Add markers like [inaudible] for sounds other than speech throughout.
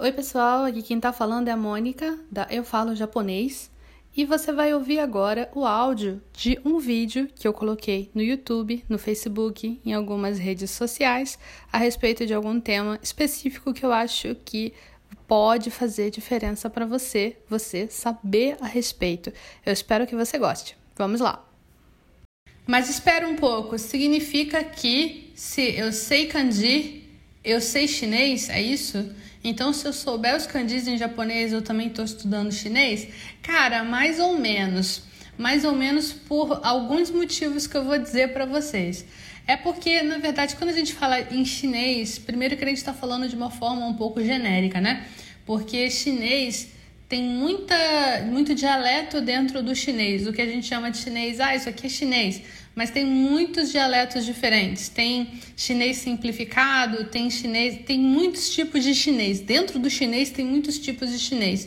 Oi, pessoal, aqui quem tá falando é a Mônica, da Eu Falo Japonês, e você vai ouvir agora o áudio de um vídeo que eu coloquei no YouTube, no Facebook, em algumas redes sociais, a respeito de algum tema específico que eu acho que pode fazer diferença para você, você saber a respeito. Eu espero que você goste. Vamos lá! Mas espera um pouco, significa que se eu sei kanji, eu sei chinês, é isso? Então, se eu souber os kanjis em japonês, eu também estou estudando chinês? Cara, mais ou menos. Mais ou menos por alguns motivos que eu vou dizer para vocês. É porque, na verdade, quando a gente fala em chinês, primeiro que a gente está falando de uma forma um pouco genérica, né? Porque chinês tem muita, muito dialeto dentro do chinês. O que a gente chama de chinês, ah, isso aqui é chinês. Mas tem muitos dialetos diferentes. Tem chinês simplificado, tem chinês, tem muitos tipos de chinês. Dentro do chinês tem muitos tipos de chinês.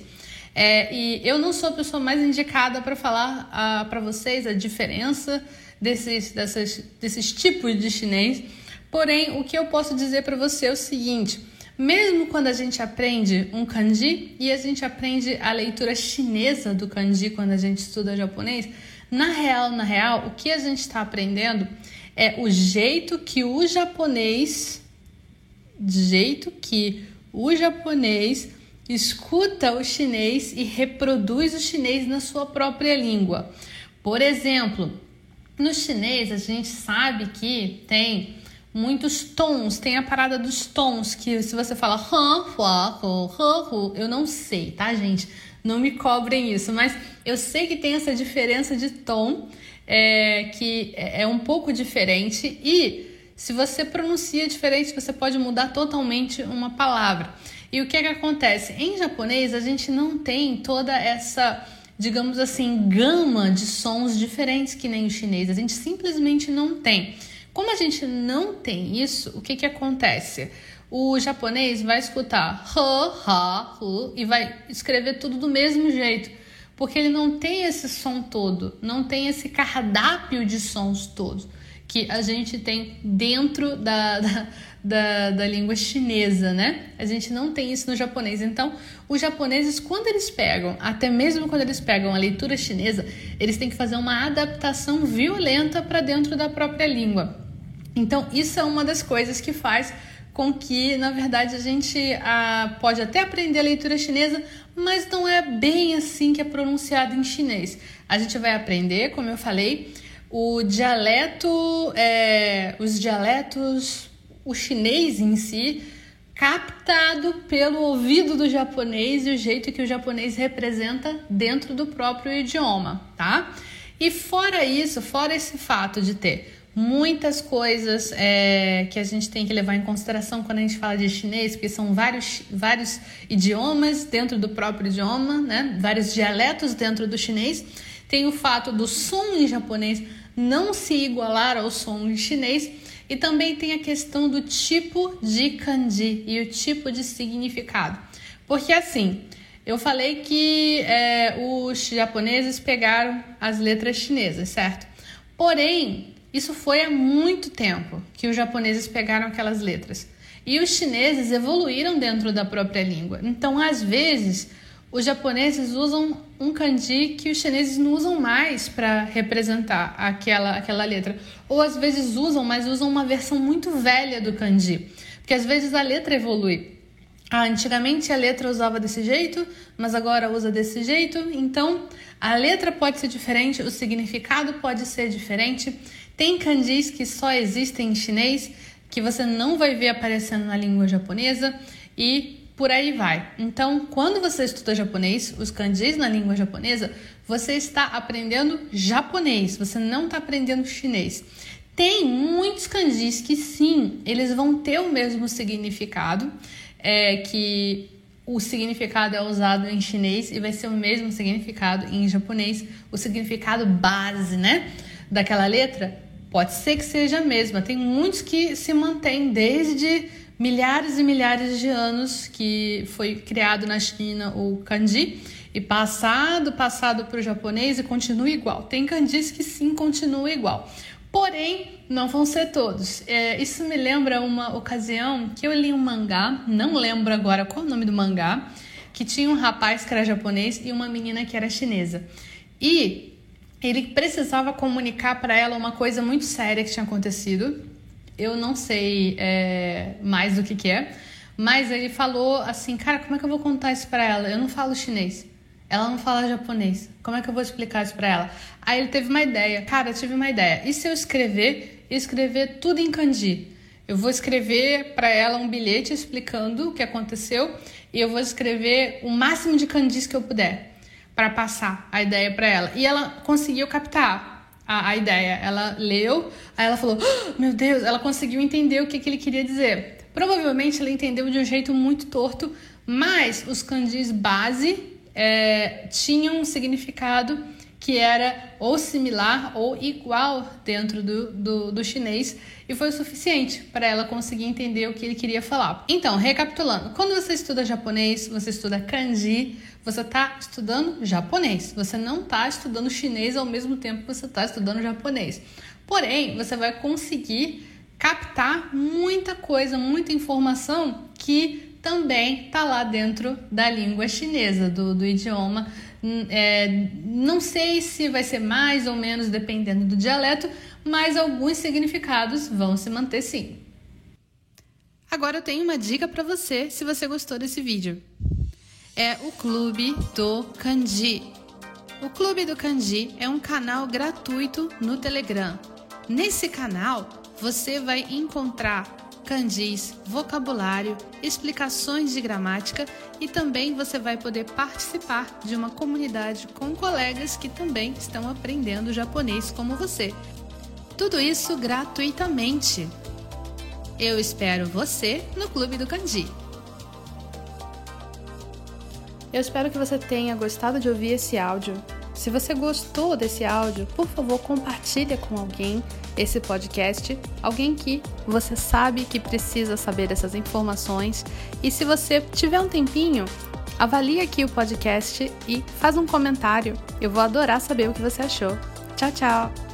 É, e eu não sou a pessoa mais indicada para falar ah, para vocês a diferença desses, dessas, desses tipos de chinês. Porém, o que eu posso dizer para você é o seguinte: mesmo quando a gente aprende um kanji e a gente aprende a leitura chinesa do kanji quando a gente estuda japonês, na real, na real, o que a gente está aprendendo é o jeito que o japonês, jeito que o japonês escuta o chinês e reproduz o chinês na sua própria língua. Por exemplo, no chinês a gente sabe que tem muitos tons. Tem a parada dos tons, que se você fala han, hua, hu, hu, eu não sei, tá, gente? Não me cobrem isso, mas eu sei que tem essa diferença de tom, é, que é, é um pouco diferente e se você pronuncia diferente, você pode mudar totalmente uma palavra. E o que é que acontece? Em japonês, a gente não tem toda essa, digamos assim, gama de sons diferentes que nem o chinês. A gente simplesmente não tem. Como a gente não tem isso, o que, que acontece? O japonês vai escutar ha, ha, hu e vai escrever tudo do mesmo jeito, porque ele não tem esse som todo, não tem esse cardápio de sons todos que a gente tem dentro da, [laughs] da, da, da, língua chinesa, né? A gente não tem isso no japonês. Então, os japoneses, quando eles pegam, até mesmo quando eles pegam a leitura chinesa, eles têm que fazer uma adaptação violenta para dentro da própria língua. Então, isso é uma das coisas que faz com que, na verdade, a gente ah, pode até aprender a leitura chinesa, mas não é bem assim que é pronunciado em chinês. A gente vai aprender, como eu falei, o dialeto, é, os dialetos, o chinês em si, captado pelo ouvido do japonês e o jeito que o japonês representa dentro do próprio idioma, tá? E fora isso, fora esse fato de ter muitas coisas é, que a gente tem que levar em consideração quando a gente fala de chinês, porque são vários, vários idiomas dentro do próprio idioma, né? vários dialetos dentro do chinês. Tem o fato do som em japonês não se igualar ao som em chinês. E também tem a questão do tipo de kanji e o tipo de significado. Porque assim, eu falei que é, os japoneses pegaram as letras chinesas, certo? Porém, isso foi há muito tempo que os japoneses pegaram aquelas letras. E os chineses evoluíram dentro da própria língua. Então, às vezes, os japoneses usam um kanji que os chineses não usam mais para representar aquela, aquela letra. Ou às vezes usam, mas usam uma versão muito velha do kanji. Porque às vezes a letra evolui. Ah, antigamente a letra usava desse jeito, mas agora usa desse jeito. Então, a letra pode ser diferente, o significado pode ser diferente. Tem kanjis que só existem em chinês, que você não vai ver aparecendo na língua japonesa e por aí vai. Então, quando você estuda japonês, os kanjis na língua japonesa, você está aprendendo japonês, você não está aprendendo chinês. Tem muitos kanjis que sim, eles vão ter o mesmo significado, é, que o significado é usado em chinês e vai ser o mesmo significado em japonês, o significado base, né, daquela letra Pode ser que seja a mesma. Tem muitos que se mantêm desde milhares e milhares de anos que foi criado na China o kanji e passado, passado para o japonês e continua igual. Tem kanjis que sim continua igual. Porém, não vão ser todos. É, isso me lembra uma ocasião que eu li um mangá, não lembro agora qual é o nome do mangá, que tinha um rapaz que era japonês e uma menina que era chinesa. E ele precisava comunicar para ela uma coisa muito séria que tinha acontecido. Eu não sei é, mais do que, que é, mas ele falou assim: Cara, como é que eu vou contar isso para ela? Eu não falo chinês. Ela não fala japonês. Como é que eu vou explicar isso para ela? Aí ele teve uma ideia. Cara, eu tive uma ideia. E se eu escrever, escrever tudo em kanji? Eu vou escrever para ela um bilhete explicando o que aconteceu e eu vou escrever o máximo de kanjis que eu puder para passar a ideia para ela. E ela conseguiu captar a, a, ideia. Ela leu, aí ela falou: oh, Meu Deus, ela conseguiu entender o que, que ele queria dizer. Provavelmente ela entendeu de um jeito muito torto, mas os kanjis base é, tinham um significado que era ou similar ou igual dentro do, do, do chinês e foi o suficiente para ela conseguir entender o que ele queria falar. Então, recapitulando, quando você estuda japonês, você estuda kanji, você está estudando japonês, você não está estudando chinês ao mesmo tempo que você está estudando japonês. Porém, você vai conseguir captar muita coisa, muita informação que também está lá dentro da língua chinesa, do, do idioma. Hum, é, não sei se vai ser mais ou menos dependendo do dialeto, mas alguns significados vão se manter sim. Agora eu tenho uma dica para você se você gostou desse vídeo. É o Clube do Kanji. O Clube do Kanji é um canal gratuito no Telegram. Nesse canal você vai encontrar kanjis, vocabulário, explicações de gramática e também você vai poder participar de uma comunidade com colegas que também estão aprendendo japonês como você. Tudo isso gratuitamente. Eu espero você no Clube do Kanji. Eu espero que você tenha gostado de ouvir esse áudio. Se você gostou desse áudio, por favor, compartilhe com alguém esse podcast, alguém que você sabe que precisa saber dessas informações. E se você tiver um tempinho, avalie aqui o podcast e faz um comentário. Eu vou adorar saber o que você achou. Tchau, tchau!